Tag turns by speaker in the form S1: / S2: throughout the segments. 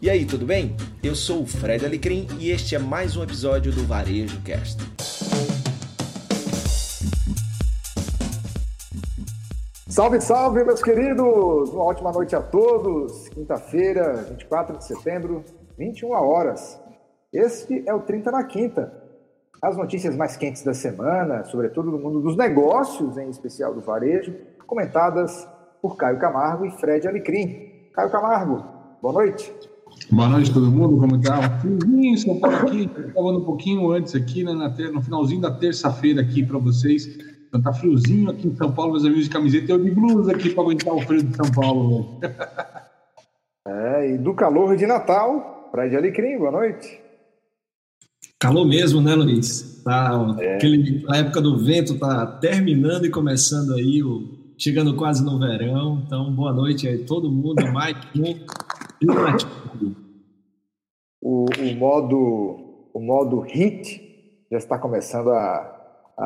S1: E aí, tudo bem? Eu sou o Fred Alecrim e este é mais um episódio do Varejo Cast.
S2: Salve, salve, meus queridos! Uma ótima noite a todos. Quinta-feira, 24 de setembro, 21 horas. Este é o 30 na Quinta. As notícias mais quentes da semana, sobretudo no mundo dos negócios, em especial do varejo, comentadas por Caio Camargo e Fred Alecrim. Caio Camargo, boa noite.
S3: Boa noite todo mundo, como tá? Friozinho, São Paulo aqui, falando um pouquinho antes aqui, né, na ter... no finalzinho da terça-feira aqui para vocês. Então tá friozinho aqui em São Paulo, meus amigos de camiseta, eu de blusa aqui para aguentar o frio de São Paulo.
S2: é, e do calor de Natal, Praia de Alecrim, boa noite.
S4: Calor mesmo, né, Luiz? Tá, é. aquele, a época do vento tá terminando e começando aí, o, chegando quase no verão. Então, boa noite aí todo mundo, Mike,
S2: o, o, modo, o modo HIT já está começando a, a,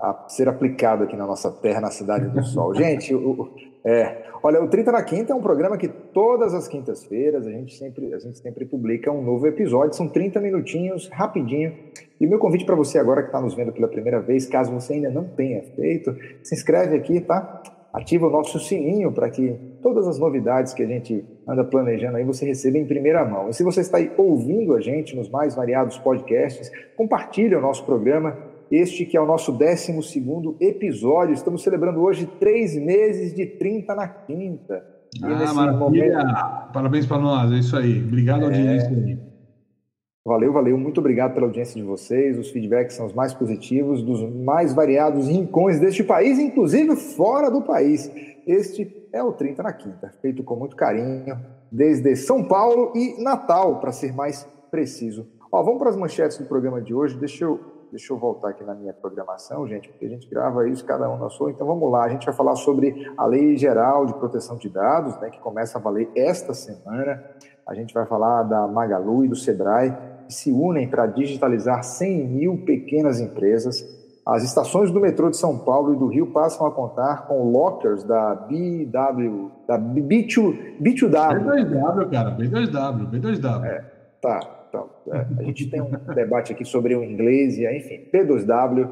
S2: a, ser aplicado aqui na nossa terra, na Cidade do Sol. Gente, o, é, olha, o 30 na Quinta é um programa que todas as quintas-feiras a gente, sempre, a gente sempre publica um novo episódio, são 30 minutinhos, rapidinho. E o meu convite para você agora que está nos vendo pela primeira vez, caso você ainda não tenha feito, se inscreve aqui, tá? ativa o nosso sininho para que todas as novidades que a gente anda planejando aí você receba em primeira mão. E se você está aí ouvindo a gente nos mais variados podcasts, compartilhe o nosso programa. Este que é o nosso 12 episódio. Estamos celebrando hoje três meses de 30 na quinta.
S3: ah, maravilha! Momento... Parabéns para nós, é isso aí. Obrigado, é... audiência.
S2: Valeu, valeu. Muito obrigado pela audiência de vocês. Os feedbacks são os mais positivos, dos mais variados rincões deste país, inclusive fora do país. Este é o 30 na Quinta, feito com muito carinho, desde São Paulo e Natal, para ser mais preciso. Ó, vamos para as manchetes do programa de hoje. Deixa eu, deixa eu voltar aqui na minha programação, gente, porque a gente grava isso cada um na sua. Então vamos lá. A gente vai falar sobre a Lei Geral de Proteção de Dados, né, que começa a valer esta semana. A gente vai falar da Magalu e do Sebrae, que se unem para digitalizar 100 mil pequenas empresas. As estações do metrô de São Paulo e do Rio passam a contar com lockers da BW, da B2,
S3: B2W. B2W, cara, B2W, B2W.
S2: É, tá, tá. É, a gente tem um debate aqui sobre o inglês e, enfim, P2W,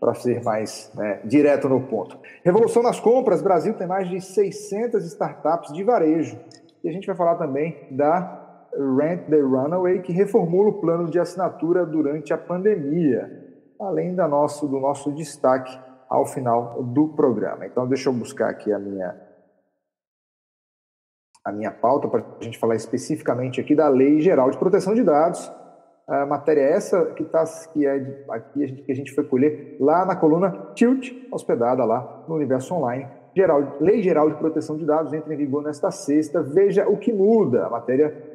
S2: para ser mais né, direto no ponto. Revolução nas compras, Brasil tem mais de 600 startups de varejo. E a gente vai falar também da Rent the Runaway, que reformula o plano de assinatura durante a pandemia, além da nosso, do nosso destaque ao final do programa. Então, deixa eu buscar aqui a minha, a minha pauta para a gente falar especificamente aqui da Lei Geral de Proteção de Dados. A matéria é essa que, tá, que é aqui a gente, que a gente foi colher lá na coluna Tilt, hospedada lá no Universo Online. Geral, Lei Geral de Proteção de Dados entra em vigor nesta sexta. Veja o que muda. A matéria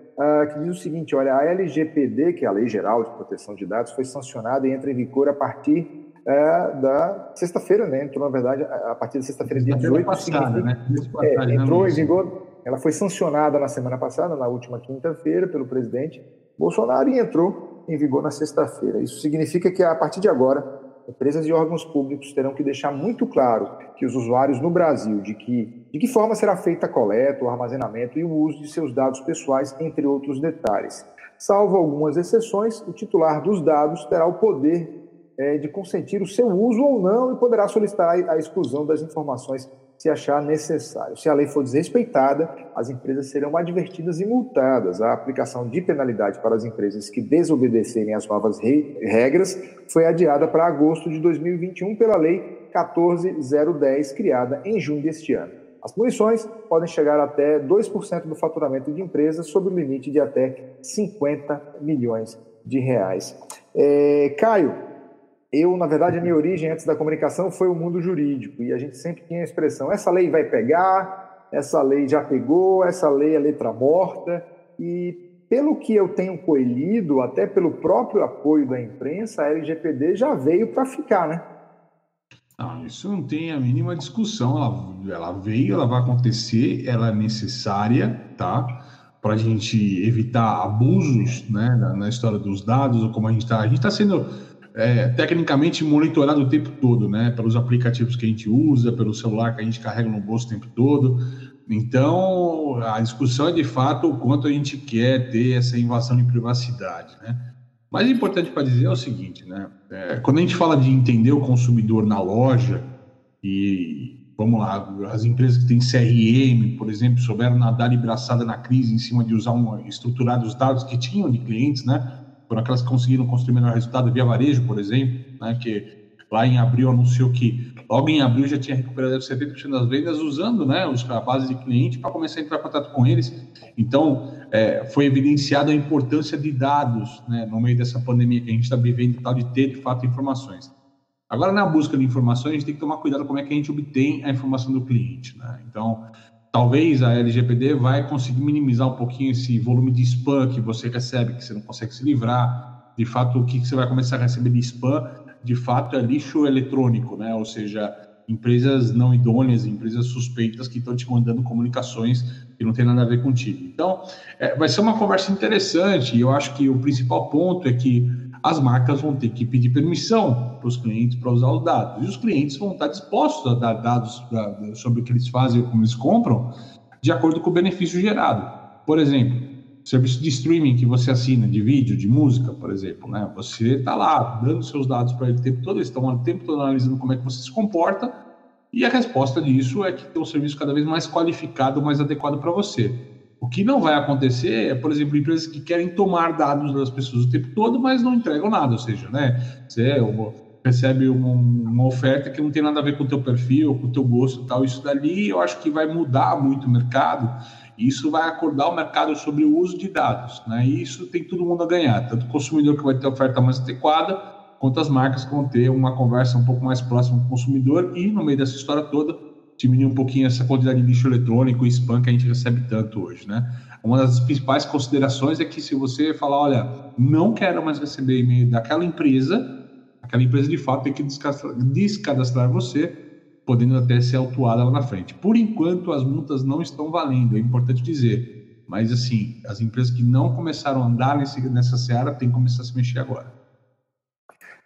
S2: que diz o seguinte: olha, a LGPD, que é a Lei Geral de Proteção de Dados, foi sancionada e entra em vigor a partir uh, da sexta-feira, né? Entrou, na verdade, a partir da sexta-feira, dia 18. Passada, né? É, entrou em vigor, ela foi sancionada na semana passada, na última quinta-feira, pelo presidente Bolsonaro e entrou em vigor na sexta-feira. Isso significa que a partir de agora empresas e órgãos públicos terão que deixar muito claro que os usuários no Brasil de que de que forma será feita a coleta, o armazenamento e o uso de seus dados pessoais, entre outros detalhes. Salvo algumas exceções, o titular dos dados terá o poder é, de consentir o seu uso ou não e poderá solicitar a exclusão das informações se achar necessário. Se a lei for desrespeitada, as empresas serão advertidas e multadas. A aplicação de penalidade para as empresas que desobedecerem às novas regras foi adiada para agosto de 2021 pela Lei 14010, criada em junho deste ano. As punições podem chegar até 2% do faturamento de empresas, sob o limite de até 50 milhões de reais. É, Caio, eu, na verdade, a minha origem antes da comunicação foi o mundo jurídico e a gente sempre tinha a expressão: essa lei vai pegar, essa lei já pegou, essa lei é letra morta. E pelo que eu tenho colhido, até pelo próprio apoio da imprensa, a LGPD já veio para ficar, né?
S3: Não, isso não tem a mínima discussão. Ela, ela veio, ela vai acontecer, ela é necessária, tá? Para a gente evitar abusos, né, na, na história dos dados, ou como a gente está. A gente está sendo é, tecnicamente monitorado o tempo todo, né? Pelos aplicativos que a gente usa, pelo celular que a gente carrega no bolso o tempo todo. Então, a discussão é de fato o quanto a gente quer ter essa invasão de privacidade, né? Mas importante para dizer é o seguinte, né? É, quando a gente fala de entender o consumidor na loja e vamos lá, as empresas que têm CRM, por exemplo, souberam nadar de braçada na crise em cima de usar um, estruturar os dados que tinham de clientes, né? Foram aquelas que conseguiram construir melhor resultado via varejo, por exemplo, né? Que lá em abril anunciou que logo em abril já tinha recuperado 70% das vendas usando né, os, a base de cliente para começar a entrar em contato com eles. Então, é, foi evidenciada a importância de dados né, no meio dessa pandemia que a gente está vivendo, tal, de ter de fato informações. Agora, na busca de informações, a gente tem que tomar cuidado como é que a gente obtém a informação do cliente. Né? Então, talvez a LGPD vai conseguir minimizar um pouquinho esse volume de spam que você recebe, que você não consegue se livrar. De fato, o que você vai começar a receber de spam de fato é lixo eletrônico, né? Ou seja, empresas não idôneas, empresas suspeitas que estão te mandando comunicações que não tem nada a ver contigo. Então, é, vai ser uma conversa interessante eu acho que o principal ponto é que as marcas vão ter que pedir permissão para os clientes para usar os dados e os clientes vão estar dispostos a dar dados pra, sobre o que eles fazem ou como eles compram de acordo com o benefício gerado. Por exemplo, serviço de streaming que você assina, de vídeo, de música, por exemplo, né? Você está lá dando seus dados para ele o tempo todo, eles estão o tempo todo analisando como é que você se comporta, e a resposta disso é que tem um serviço cada vez mais qualificado, mais adequado para você. O que não vai acontecer é, por exemplo, empresas que querem tomar dados das pessoas o tempo todo, mas não entregam nada, ou seja, né? Você recebe uma, oferta que não tem nada a ver com o teu perfil, com o teu gosto e tal, isso dali eu acho que vai mudar muito o mercado, isso vai acordar o mercado sobre o uso de dados, né? E isso tem todo mundo a ganhar, tanto o consumidor que vai ter oferta mais adequada, quanto as marcas que vão ter uma conversa um pouco mais próxima com o consumidor e, no meio dessa história toda, diminuir um pouquinho essa quantidade de lixo eletrônico e spam que a gente recebe tanto hoje, né? Uma das principais considerações é que se você falar, olha, não quero mais receber e-mail daquela empresa, aquela empresa de fato tem que descadastrar você podendo até ser autuada lá na frente. Por enquanto, as multas não estão valendo, é importante dizer. Mas, assim, as empresas que não começaram a andar nesse, nessa seara têm que começar a se mexer agora.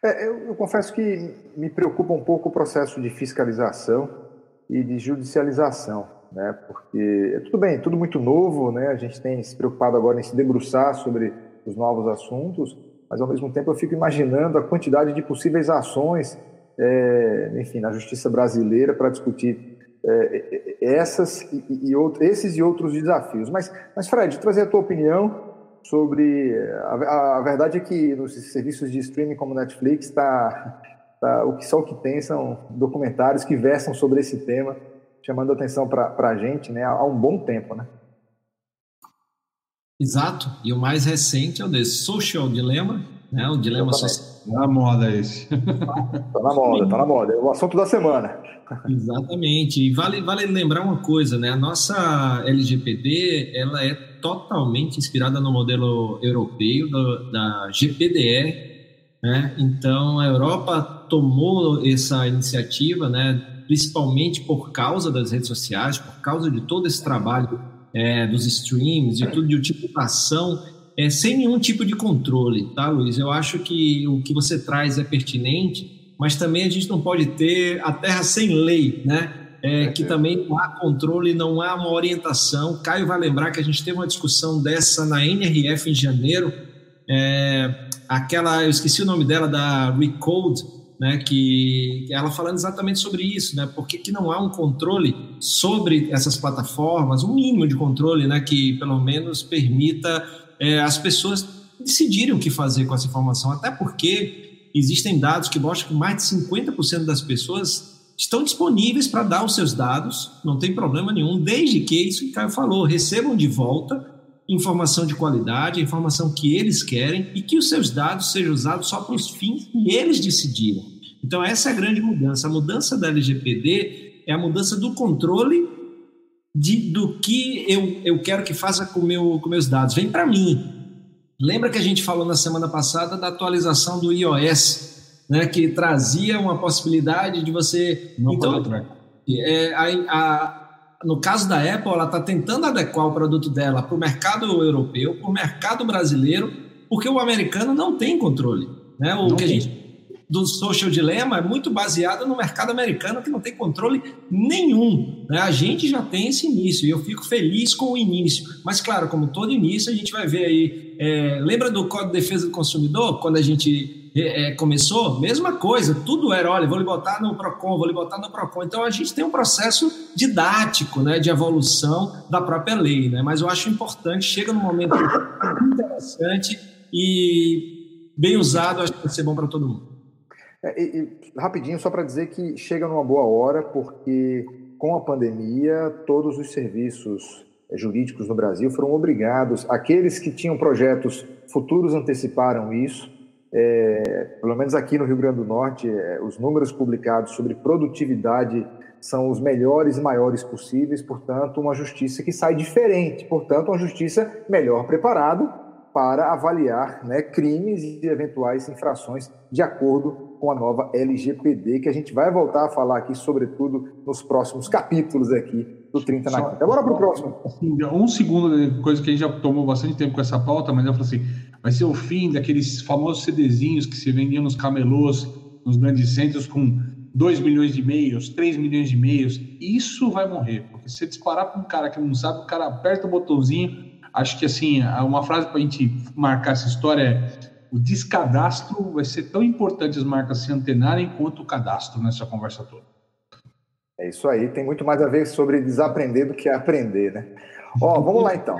S2: É, eu, eu, confesso que me preocupa um pouco o processo de fiscalização e de judicialização, né? Porque é tudo bem, tudo muito novo, né? A gente tem se preocupado agora em se debruçar sobre os novos assuntos, mas ao mesmo tempo eu fico imaginando a quantidade de possíveis ações é, enfim, na justiça brasileira para discutir é, essas e, e outro, esses e outros desafios. Mas, mas Fred, trazer a tua opinião sobre a, a verdade é que nos serviços de streaming como Netflix está tá, o que só o que tem são documentários que versam sobre esse tema, chamando atenção para a gente, né, há um bom tempo, né?
S4: Exato. E o mais recente é o desse Social Dilemma, né? O dilema social.
S3: Tá na moda esse.
S2: Tá na moda, tá na moda. É o assunto da semana.
S4: Exatamente. E vale, vale lembrar uma coisa, né? A nossa LGPD, ela é totalmente inspirada no modelo europeu da, da GPDR, né? Então, a Europa tomou essa iniciativa, né? Principalmente por causa das redes sociais, por causa de todo esse trabalho é, dos streams, de tudo de utilização é, sem nenhum tipo de controle, tá, Luiz? Eu acho que o que você traz é pertinente, mas também a gente não pode ter a terra sem lei, né? É, que também não há controle, não há uma orientação. Caio vai lembrar que a gente teve uma discussão dessa na NRF em janeiro, é, aquela, eu esqueci o nome dela, da Recode, né, que ela falando exatamente sobre isso, né, porque que não há um controle sobre essas plataformas, um mínimo de controle, né, que pelo menos permita é, as pessoas decidirem o que fazer com essa informação, até porque existem dados que mostram que mais de 50% das pessoas estão disponíveis para dar os seus dados, não tem problema nenhum, desde que, isso que o Caio falou, recebam de volta informação de qualidade, informação que eles querem e que os seus dados sejam usados só para os fins que eles decidiram. Então, essa é a grande mudança. A mudança da LGPD é a mudança do controle de, do que eu, eu quero que faça com, meu, com meus dados. Vem para mim. Lembra que a gente falou na semana passada da atualização do iOS, né, que trazia uma possibilidade de você.
S3: Não então,
S4: é, a, a, no caso da Apple, ela está tentando adequar o produto dela para o mercado europeu, para o mercado brasileiro, porque o americano não tem controle. Né? O, que a gente, do social dilemma é muito baseada no mercado americano que não tem controle nenhum. Né? A gente já tem esse início e eu fico feliz com o início. Mas, claro, como todo início, a gente vai ver aí. É, lembra do Código de Defesa do Consumidor? Quando a gente é, é, começou? Mesma coisa, tudo era, olha, vou lhe botar no PROCON, vou lhe botar no PROCON. Então a gente tem um processo didático né, de evolução da própria lei. Né? Mas eu acho importante, chega num momento interessante e bem usado, acho que vai ser bom para todo mundo.
S2: É, e, e, rapidinho, só para dizer que chega numa boa hora, porque com a pandemia, todos os serviços jurídicos no Brasil foram obrigados, aqueles que tinham projetos futuros anteciparam isso. É, pelo menos aqui no Rio Grande do Norte, é, os números publicados sobre produtividade são os melhores e maiores possíveis, portanto, uma justiça que sai diferente, portanto, uma justiça melhor preparada para avaliar né, crimes e eventuais infrações de acordo com a nova LGPD, que a gente vai voltar a falar aqui, sobretudo nos próximos capítulos aqui do 30 na Quinta. Agora para o próximo.
S3: Um segundo, né, coisa que a gente já tomou bastante tempo com essa pauta, mas eu falei assim, vai ser o fim daqueles famosos CDzinhos que se vendiam nos camelôs, nos grandes centros, com 2 milhões de e-mails, 3 milhões de e-mails. Isso vai morrer, porque se você disparar para um cara que não sabe, o cara aperta o botãozinho. Acho que, assim, uma frase para a gente marcar essa história é o descadastro vai ser tão importante as marcas se antenarem quanto o cadastro nessa conversa toda.
S2: É isso aí, tem muito mais a ver sobre desaprender do que aprender, né? Ó, vamos lá então.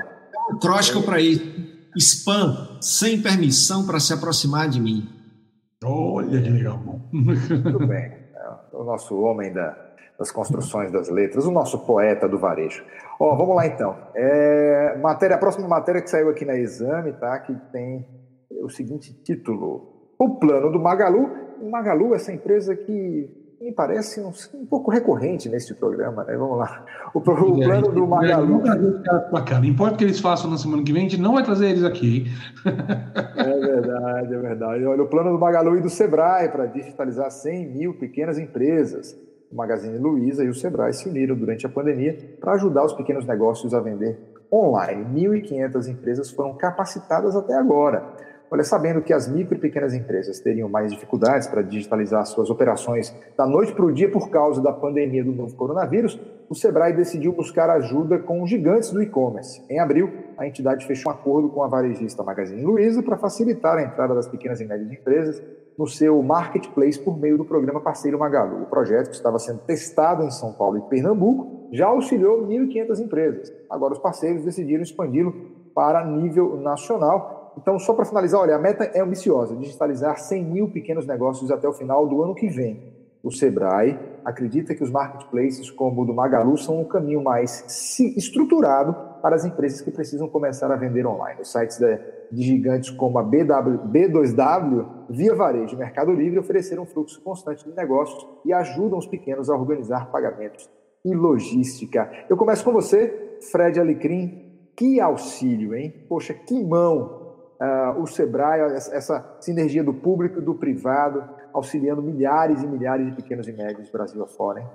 S4: Um cróstico para isso. Spam, sem permissão para se aproximar de mim.
S3: Olha que legal.
S2: Muito bem. É o nosso homem da, das construções das letras, o nosso poeta do varejo. Ó, vamos lá então. É, matéria, a próxima matéria que saiu aqui na Exame, tá? Que tem o seguinte título: O plano do Magalu. O Magalu, essa empresa que me parece um, um pouco recorrente nesse programa, né? Vamos lá. O, o plano do Magalu.
S3: Não importa o que eles façam na semana que vem, a gente não vai trazer eles aqui.
S2: é verdade, é verdade. Olha, o plano do Magalu e do Sebrae para digitalizar 100 mil pequenas empresas. O Magazine Luiza e o Sebrae se uniram durante a pandemia para ajudar os pequenos negócios a vender online. 1.500 empresas foram capacitadas até agora. Olha, sabendo que as micro e pequenas empresas teriam mais dificuldades para digitalizar suas operações da noite para o dia por causa da pandemia do novo coronavírus, o Sebrae decidiu buscar ajuda com os gigantes do e-commerce. Em abril, a entidade fechou um acordo com a varejista Magazine Luiza para facilitar a entrada das pequenas e médias empresas no seu marketplace por meio do programa Parceiro Magalu. O projeto, que estava sendo testado em São Paulo e Pernambuco, já auxiliou 1.500 empresas. Agora, os parceiros decidiram expandi-lo para nível nacional então, só para finalizar, olha, a meta é ambiciosa, digitalizar 100 mil pequenos negócios até o final do ano que vem. O Sebrae acredita que os marketplaces como o do Magalu são um caminho mais estruturado para as empresas que precisam começar a vender online. Os sites de gigantes como a BW, B2W, Via Varejo e Mercado Livre ofereceram um fluxo constante de negócios e ajudam os pequenos a organizar pagamentos e logística. Eu começo com você, Fred Alecrim. Que auxílio, hein? Poxa, que mão uh, o Sebrae, essa sinergia do público e do privado, auxiliando milhares e milhares de pequenos e médios Brasil afora. Hein?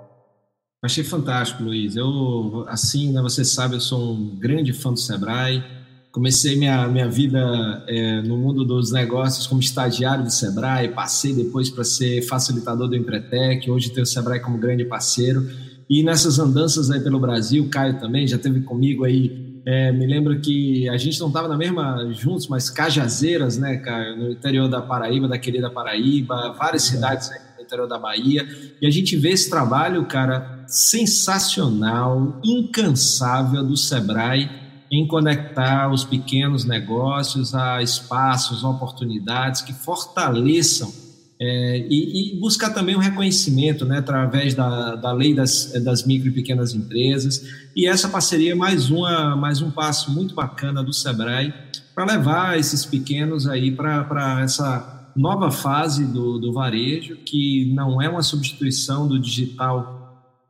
S4: Achei fantástico, Luiz. Eu, assim, né, você sabe, eu sou um grande fã do Sebrae. Comecei minha, minha vida é, no mundo dos negócios como estagiário do Sebrae, passei depois para ser facilitador do Empretec, hoje tenho o Sebrae como grande parceiro. E nessas andanças aí pelo Brasil, Caio também já teve comigo aí é, me lembro que a gente não estava na mesma juntos, mas Cajazeiras, né, cara, no interior da Paraíba, da querida Paraíba, várias cidades no interior da Bahia, e a gente vê esse trabalho, cara, sensacional, incansável do Sebrae em conectar os pequenos negócios a espaços, oportunidades que fortaleçam é, e, e, buscar também um reconhecimento né, através da, da lei das, das micro e pequenas empresas. E essa parceria é mais, uma, mais um passo muito bacana do Sebrae para levar esses pequenos aí para essa nova fase do, do varejo, que não é uma substituição do digital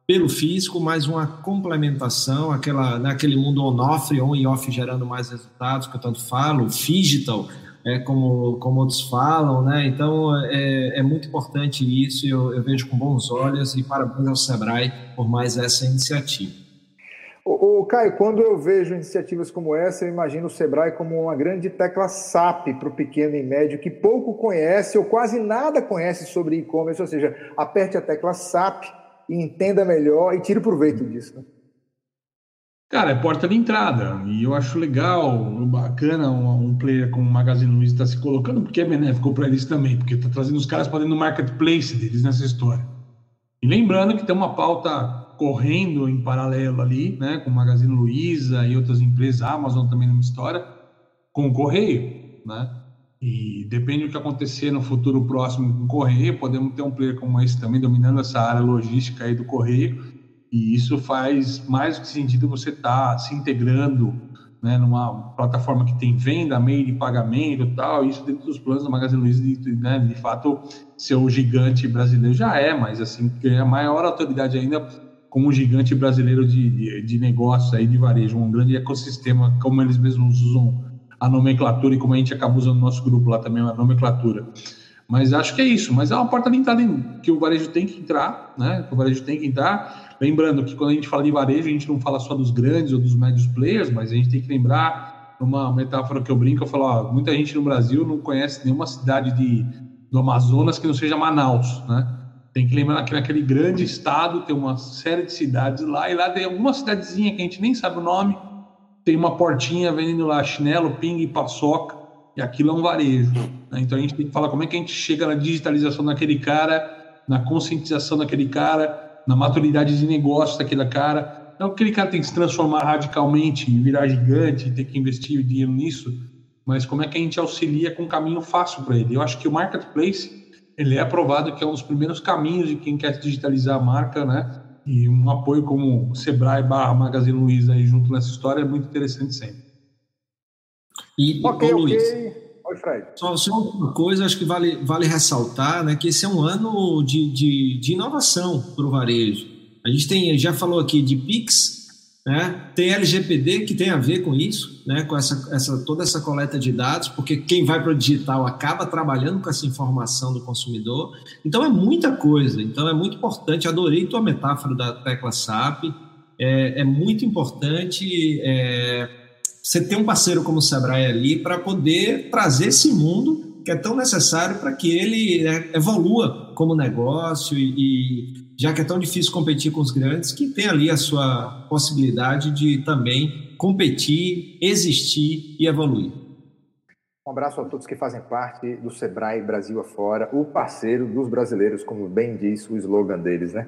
S4: pelo físico, mas uma complementação, aquela, naquele mundo on-off, on e off gerando mais resultados, que eu tanto falo, o digital é, como, como outros falam, né? Então é, é muito importante isso, eu, eu vejo com bons olhos e parabéns ao Sebrae por mais essa iniciativa.
S2: O, Caio, quando eu vejo iniciativas como essa, eu imagino o Sebrae como uma grande tecla SAP para o pequeno e médio que pouco conhece ou quase nada conhece sobre e-commerce, ou seja, aperte a tecla SAP e entenda melhor e tire proveito disso. Né?
S3: Cara, é porta de entrada. E eu acho legal, bacana um, um player como o Magazine Luiza está se colocando, porque é benéfico para eles também, porque está trazendo os caras para dentro do marketplace deles nessa história. E lembrando que tem uma pauta correndo em paralelo ali, né, com o Magazine Luiza e outras empresas, a Amazon também numa história, com o Correio, né? E depende do que acontecer no futuro próximo com o Correio, podemos ter um player como esse também dominando essa área logística aí do Correio e isso faz mais do que sentido você estar tá se integrando né, numa plataforma que tem venda, meio de pagamento e tal, isso dentro dos planos do Magazine Luiza, de, né, de fato, ser o gigante brasileiro já é, mas assim, ganha maior autoridade ainda como um gigante brasileiro de, de, de negócios aí, de varejo, um grande ecossistema, como eles mesmos usam a nomenclatura e como a gente acaba usando no nosso grupo lá também, a nomenclatura. Mas acho que é isso, mas é uma porta entrada que o varejo tem que entrar, né? Que o varejo tem que entrar Lembrando que quando a gente fala de varejo, a gente não fala só dos grandes ou dos médios players, mas a gente tem que lembrar, uma metáfora que eu brinco, eu falo, ó, muita gente no Brasil não conhece nenhuma cidade de, do Amazonas que não seja Manaus, né? Tem que lembrar que naquele grande estado tem uma série de cidades lá, e lá tem alguma cidadezinha que a gente nem sabe o nome, tem uma portinha vendendo lá chinelo, ping e paçoca, e aquilo é um varejo. Né? Então a gente tem que falar como é que a gente chega na digitalização daquele cara, na conscientização daquele cara, na maturidade de negócio daquele cara. Não que aquele cara tem que se transformar radicalmente e virar gigante, ter que investir dinheiro nisso, mas como é que a gente auxilia com um caminho fácil para ele? Eu acho que o marketplace ele é aprovado que é um dos primeiros caminhos de quem quer digitalizar a marca, né? E um apoio como o Sebrae barra Magazine Luiza aí junto nessa história é muito interessante sempre.
S4: E, ok, ok. Luiz, Oi, Fred. Só, só uma coisa, acho que vale, vale ressaltar, né, que esse é um ano de, de, de inovação para o varejo. A gente tem, já falou aqui de Pix, né, tem LGPD que tem a ver com isso, né, com essa, essa, toda essa coleta de dados, porque quem vai para o digital acaba trabalhando com essa informação do consumidor. Então é muita coisa, então é muito importante. Adorei tua metáfora da tecla SAP, é, é muito importante. É, você ter um parceiro como o Sebrae ali para poder trazer esse mundo que é tão necessário para que ele é, evolua como negócio e, e, já que é tão difícil competir com os grandes, que tem ali a sua possibilidade de também competir, existir e evoluir.
S2: Um abraço a todos que fazem parte do Sebrae Brasil afora, o parceiro dos brasileiros, como bem diz o slogan deles, né?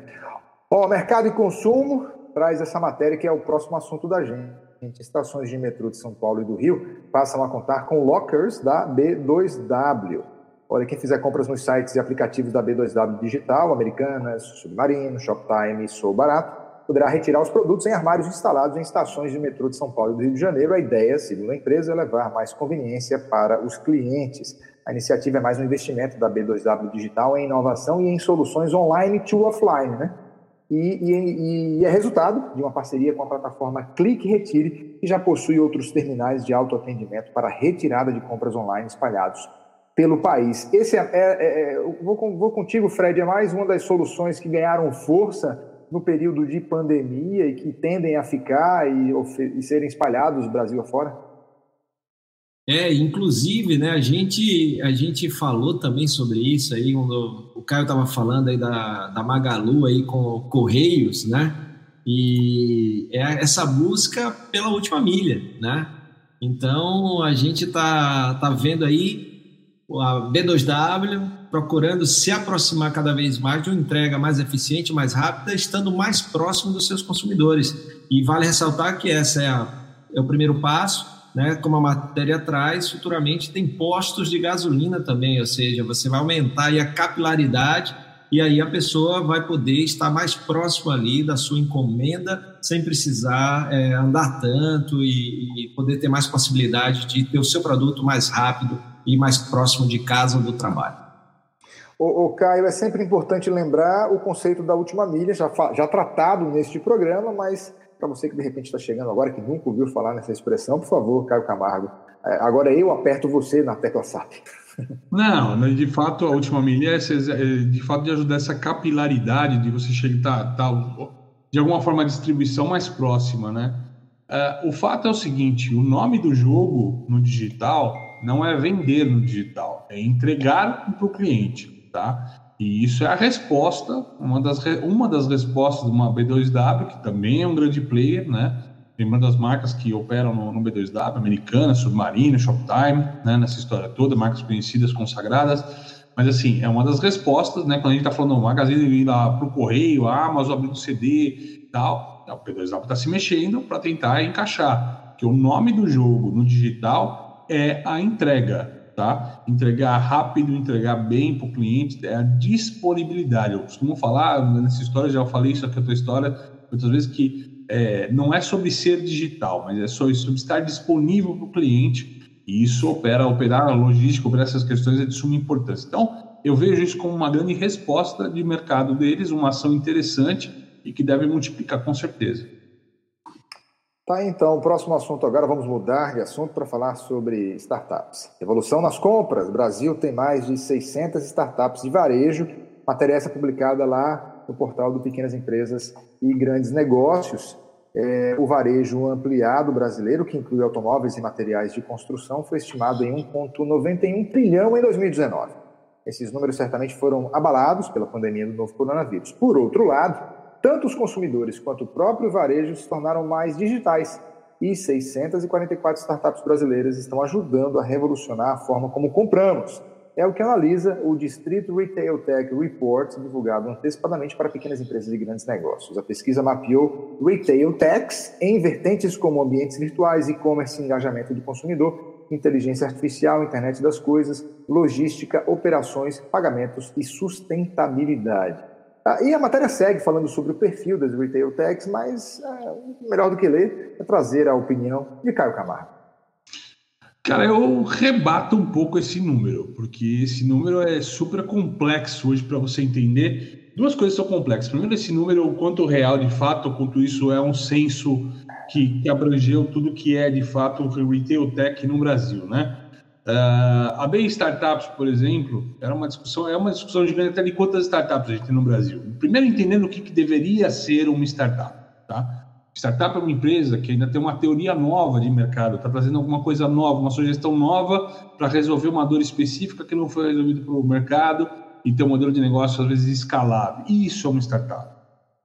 S2: Ó, mercado e consumo traz essa matéria que é o próximo assunto da gente estações de metrô de São Paulo e do Rio passam a contar com lockers da B2W. Olha, quem fizer compras nos sites e aplicativos da B2W Digital, Americanas, Submarino, Shoptime e Sou Barato, poderá retirar os produtos em armários instalados em estações de metrô de São Paulo e do Rio de Janeiro. A ideia, segundo a empresa, é levar mais conveniência para os clientes. A iniciativa é mais um investimento da B2W Digital em inovação e em soluções online to offline, né? E, e, e, é resultado de uma parceria com a plataforma Clique Retire, que já possui outros terminais de autoatendimento para retirada de compras online espalhados pelo país. Esse é, é, é, é vou, vou contigo, Fred, é mais uma das soluções que ganharam força no período de pandemia e que tendem a ficar e, e serem espalhados Brasil afora?
S4: É, inclusive, né, a gente, a gente falou também sobre isso aí, quando o Caio estava falando aí da, da Magalu aí com Correios, né, e é essa busca pela última milha, né, então a gente tá, tá vendo aí a B2W procurando se aproximar cada vez mais de uma entrega mais eficiente, mais rápida, estando mais próximo dos seus consumidores, e vale ressaltar que essa é, a, é o primeiro passo, né, como a matéria traz, futuramente tem postos de gasolina também, ou seja, você vai aumentar a capilaridade e aí a pessoa vai poder estar mais próximo ali da sua encomenda sem precisar é, andar tanto e, e, poder ter mais possibilidade de ter o seu produto mais rápido e mais próximo de casa ou do trabalho.
S2: O, o Caio, é sempre importante lembrar o conceito da última milha, já, já tratado neste programa, mas para você que de repente está chegando agora, que nunca ouviu falar nessa expressão, por favor, Caio Camargo, é, agora eu aperto você na tecla SAP.
S3: Não, de fato, a última milha é, é de fato de ajudar essa capilaridade de você chegar, tá, tá de alguma forma, a distribuição mais próxima, né? Uh, o fato é o seguinte: o nome do jogo no digital não é vender no digital, é entregar para o cliente, tá? E isso é a resposta, uma das, uma das respostas de uma B2W, que também é um grande player, né? Lembrando das marcas que operam no, no B2W, Americana, Submarino, Shoptime, né? Nessa história toda, marcas conhecidas, consagradas. Mas, assim, é uma das respostas, né? Quando a gente está falando, o Magazine ir lá para o correio, a Amazon abrindo CD e tal, o P2W está se mexendo para tentar encaixar. Que o nome do jogo no digital é a entrega, tá? Entregar rápido, entregar bem para o cliente, é a disponibilidade. Eu costumo falar, nessa história, já falei isso aqui, a tua história, muitas vezes, que é, não é sobre ser digital, mas é sobre, sobre estar disponível para o cliente. E isso opera, operar a logística, operar essas questões é de suma importância. Então, eu vejo isso como uma grande resposta de mercado deles, uma ação interessante e que deve multiplicar com certeza.
S2: Tá, então, próximo assunto agora, vamos mudar de assunto para falar sobre startups. Evolução nas compras. O Brasil tem mais de 600 startups de varejo. Matéria essa publicada lá no portal do Pequenas Empresas e Grandes Negócios. É, o varejo ampliado brasileiro, que inclui automóveis e materiais de construção, foi estimado em 1,91 trilhão em 2019. Esses números certamente foram abalados pela pandemia do novo coronavírus. Por outro lado, tanto os consumidores quanto o próprio varejo se tornaram mais digitais e 644 startups brasileiras estão ajudando a revolucionar a forma como compramos. É o que analisa o Distrito Retail Tech Report, divulgado antecipadamente para pequenas empresas e grandes negócios. A pesquisa mapeou retail techs em vertentes como ambientes virtuais, e-commerce, engajamento do consumidor, inteligência artificial, internet das coisas, logística, operações, pagamentos e sustentabilidade. Ah, e a matéria segue falando sobre o perfil das retail techs, mas é, melhor do que ler é trazer a opinião de Caio Camargo.
S3: Cara, eu rebato um pouco esse número, porque esse número é super complexo hoje para você entender. Duas coisas são complexas. Primeiro, esse número, o quanto real de fato, quanto isso é um censo que, que abrangeu tudo que é de fato retail tech no Brasil, né? Uh, a Bem Startups, por exemplo, era uma discussão, é uma discussão gigante até de quantas startups a gente tem no Brasil. Primeiro, entendendo o que, que deveria ser uma startup. Tá? Startup é uma empresa que ainda tem uma teoria nova de mercado, está trazendo alguma coisa nova, uma sugestão nova para resolver uma dor específica que não foi resolvida pelo mercado e ter um modelo de negócio, às vezes, escalável. Isso é uma startup.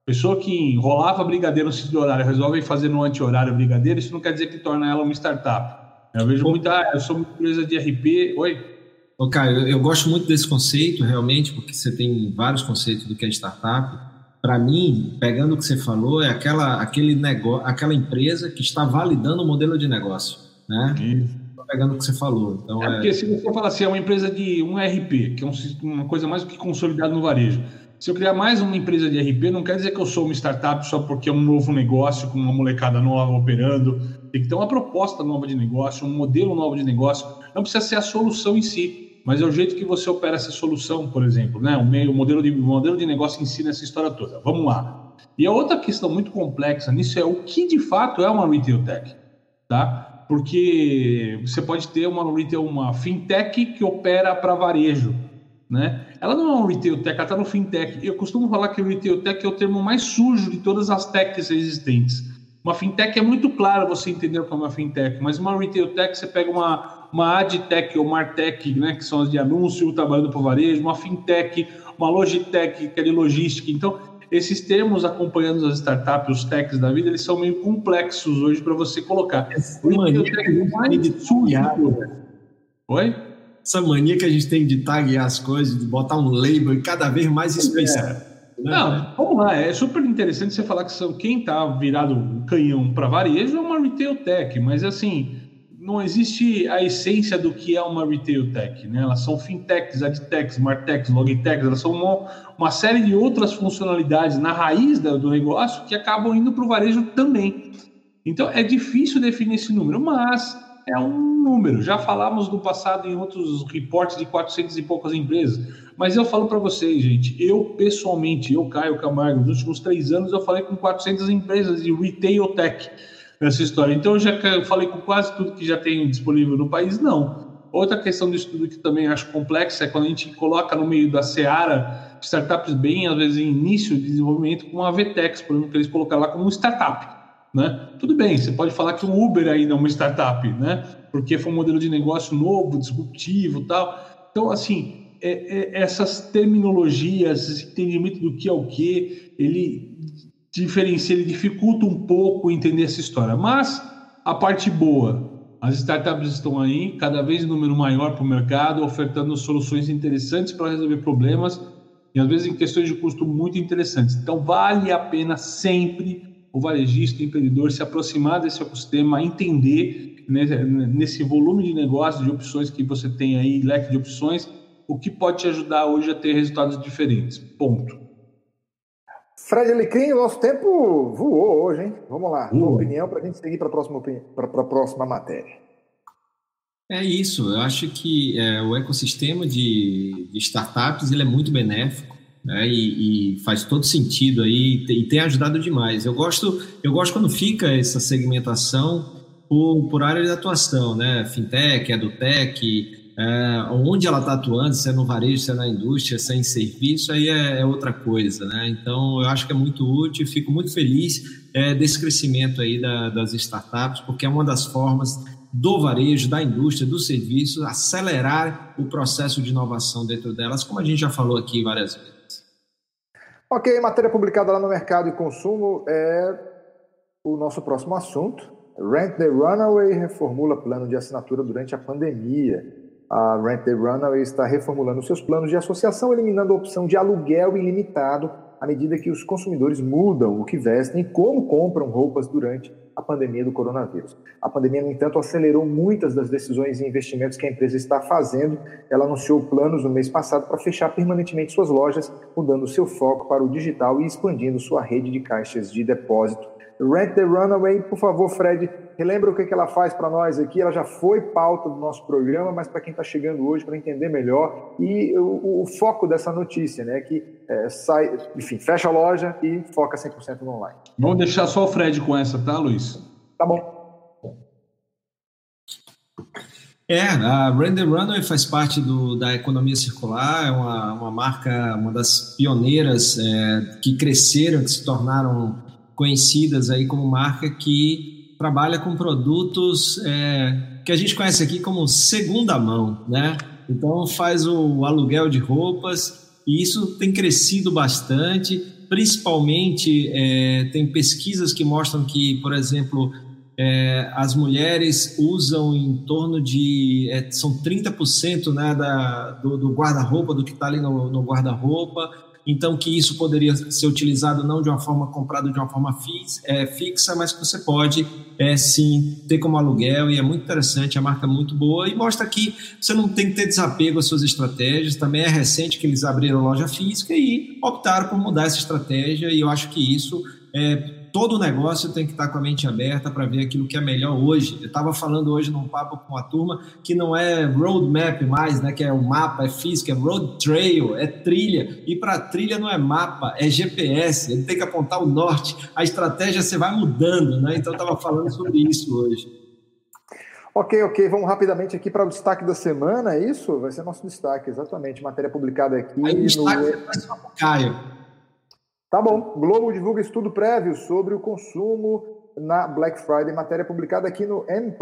S3: Pessoa que enrolava brigadeiro no de horário resolve fazer no anti-horário brigadeiro, isso não quer dizer que torna ela uma startup eu vejo muita. Ah, eu sou uma empresa de RP. Oi?
S4: Ô, Caio, eu, eu gosto muito desse conceito, realmente, porque você tem vários conceitos do que é startup. Para mim, pegando o que você falou, é aquela, aquele negócio, aquela empresa que está validando o modelo de negócio. Né? Isso pegando o que você falou. Então,
S3: é, é, porque se você fala assim, é uma empresa de um RP, que é um, uma coisa mais do que consolidada no varejo. Se eu criar mais uma empresa de RP, não quer dizer que eu sou uma startup só porque é um novo negócio com uma molecada nova operando. Tem que ter uma proposta nova de negócio, um modelo novo de negócio. Não precisa ser a solução em si, mas é o jeito que você opera essa solução, por exemplo, né? O, meio, o modelo de modelo de negócio em si nessa história toda. Vamos lá. E a outra questão muito complexa nisso é o que de fato é uma retail tech, tá? Porque você pode ter uma retail, uma fintech que opera para varejo né? Ela não é um retail tech, ela está no fintech. Eu costumo falar que o retail tech é o termo mais sujo de todas as techs existentes. Uma fintech é muito claro você entender o que é uma fintech, mas uma retail tech você pega uma, uma adtech ou martech, né, que são as de anúncio, trabalhando para o varejo, uma fintech, uma logitech, que é de logística. Então, esses termos acompanhando as startups, os techs da vida, eles são meio complexos hoje para você colocar.
S4: É o retail tech é mais sujo. Oi? essa mania que a gente tem de taguear as coisas, de botar um label cada vez mais especial. É.
S3: Né? Não, vamos lá, é super interessante você falar que são, quem está virado canhão para varejo é uma retail tech, mas assim, não existe a essência do que é uma retail tech, né? Elas são fintechs, adtechs, martechs, logitechs, elas são uma, uma série de outras funcionalidades na raiz do negócio que acabam indo para o varejo também. Então é difícil definir esse número, mas é um número. Já falamos no passado em outros reportes de 400 e poucas empresas. Mas eu falo para vocês, gente, eu pessoalmente, eu, Caio Camargo, nos últimos três anos eu falei com 400 empresas de retail tech nessa história. Então eu já falei com quase tudo que já tem disponível no país? Não. Outra questão do estudo que também acho complexa é quando a gente coloca no meio da seara startups bem, às vezes, em início de desenvolvimento, como a Vtex, por exemplo, que eles colocaram lá como startup. Né? Tudo bem, você pode falar que o Uber ainda é uma startup, né? porque foi um modelo de negócio novo, disruptivo tal. Então, assim, é, é, essas terminologias, esse entendimento do que é o que, ele diferencia, ele dificulta um pouco entender essa história. Mas a parte boa, as startups estão aí, cada vez em número maior para o mercado, ofertando soluções interessantes para resolver problemas e às vezes em questões de custo muito interessantes. Então vale a pena sempre o varejista, o empreendedor se aproximar desse ecossistema, entender nesse volume de negócios, de opções que você tem aí, leque de opções, o que pode te ajudar hoje a ter resultados diferentes. Ponto.
S2: Fred Alecrim, nosso tempo voou hoje, hein? Vamos lá, tua opinião para a gente seguir para a próxima, próxima matéria.
S4: É isso, eu acho que é, o ecossistema de, de, startups ele é muito benéfico né, e, e, faz todo sentido aí e tem ajudado demais. Eu gosto, eu gosto quando fica essa segmentação por, por área de atuação, né? Fintech, EduTech, é, onde ela está atuando, se é no varejo, se é na indústria, se é em serviço, aí é, é outra coisa, né? Então, eu acho que é muito útil, fico muito feliz é, desse crescimento aí da, das startups, porque é uma das formas do varejo, da indústria, do serviço, acelerar o processo de inovação dentro delas, como a gente já falou aqui várias vezes.
S2: Ok, matéria publicada lá no Mercado e Consumo é o nosso próximo assunto. Rent the Runaway reformula plano de assinatura durante a pandemia a Rent the Runaway está reformulando seus planos de associação, eliminando a opção de aluguel ilimitado à medida que os consumidores mudam o que vestem e como compram roupas durante a pandemia do coronavírus. A pandemia, no entanto, acelerou muitas das decisões e investimentos que a empresa está fazendo. Ela anunciou planos no mês passado para fechar permanentemente suas lojas, mudando seu foco para o digital e expandindo sua rede de caixas de depósito Rent the Runaway, por favor, Fred, relembra o que, que ela faz para nós aqui. Ela já foi pauta do nosso programa, mas para quem está chegando hoje, para entender melhor, e o, o, foco dessa notícia, né, que é, sai, enfim, fecha a loja e foca 100% no online.
S3: Vamos deixar só o Fred com essa, tá, Luiz?
S2: Tá bom.
S4: É, a Render Runway faz parte do, da economia circular, é uma, uma marca, uma das pioneiras é, que cresceram, que se tornaram conhecidas aí como marca que trabalha com produtos é, que a gente conhece aqui como segunda mão, né? Então faz o aluguel de roupas e isso tem crescido bastante. Principalmente é, tem pesquisas que mostram que, por exemplo, é, as mulheres usam em torno de é, são 30% né, da, do, do guarda-roupa, do que está ali no, no guarda-roupa então que isso poderia ser utilizado não de uma forma comprada de uma forma é, fixa, mas que você pode é, sim ter como aluguel e é muito interessante, a marca é muito boa e mostra que você não tem que ter desapego às suas estratégias, também é recente que eles abriram loja física e optaram por mudar essa estratégia e eu acho que isso é, todo negócio tem que estar com a mente aberta para ver aquilo que é melhor hoje. Eu estava falando hoje num papo com a turma que não é roadmap mais, né? Que é o mapa, é física, é road trail, é trilha. E para trilha não é mapa, é GPS. Ele tem que apontar o norte. A estratégia você vai mudando, né? Então eu estava falando sobre isso hoje.
S2: Ok, ok. Vamos rapidamente aqui para o destaque da semana, é isso? Vai ser nosso destaque, exatamente. Matéria publicada aqui.
S4: Aí o destaque no... é para o Caio.
S2: Tá bom. Globo divulga estudo prévio sobre o consumo na Black Friday, matéria publicada aqui no M+.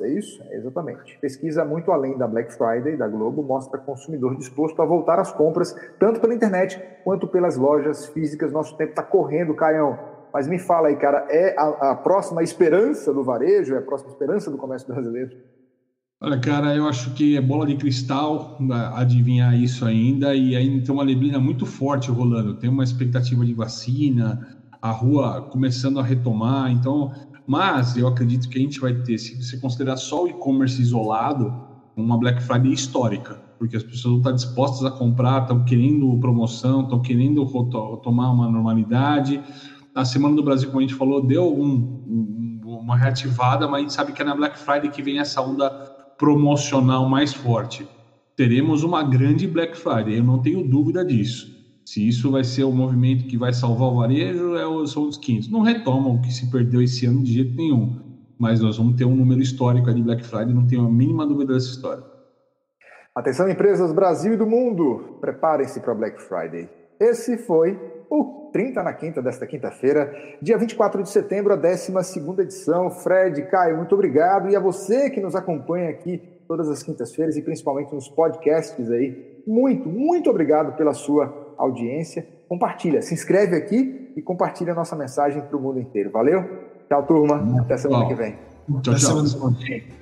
S2: É isso? É exatamente. Pesquisa muito além da Black Friday da Globo mostra consumidor disposto a voltar às compras, tanto pela internet quanto pelas lojas físicas. Nosso tempo está correndo, Caião. Mas me fala aí, cara, é a, a próxima esperança do varejo? É a próxima esperança do comércio brasileiro?
S3: Olha, cara, eu acho que é bola de cristal adivinhar isso ainda, e ainda tem uma neblina muito forte rolando. Tem uma expectativa de vacina, a rua começando a retomar, então. Mas eu acredito que a gente vai ter, se você considerar só o e-commerce isolado, uma Black Friday histórica, porque as pessoas estão dispostas a comprar, estão querendo promoção, estão querendo tomar uma normalidade. A Semana do Brasil, como a gente falou, deu um, um, uma reativada, mas a gente sabe que é na Black Friday que vem essa onda promocional mais forte, teremos uma grande Black Friday, eu não tenho dúvida disso. Se isso vai ser o movimento que vai salvar o varejo, é, são os quintos. Não retomam o que se perdeu esse ano de jeito nenhum, mas nós vamos ter um número histórico de Black Friday, não tenho a mínima dúvida dessa história.
S2: Atenção, empresas Brasil e do mundo, preparem-se para Black Friday. Esse foi o 30 na quinta desta quinta-feira, dia 24 de setembro, a 12 edição. Fred, Caio, muito obrigado. E a você que nos acompanha aqui todas as quintas-feiras e principalmente nos podcasts aí, muito, muito obrigado pela sua audiência. Compartilha, se inscreve aqui e compartilha a nossa mensagem para o mundo inteiro. Valeu? Tchau, turma. Até semana que vem.
S3: Tchau, tchau.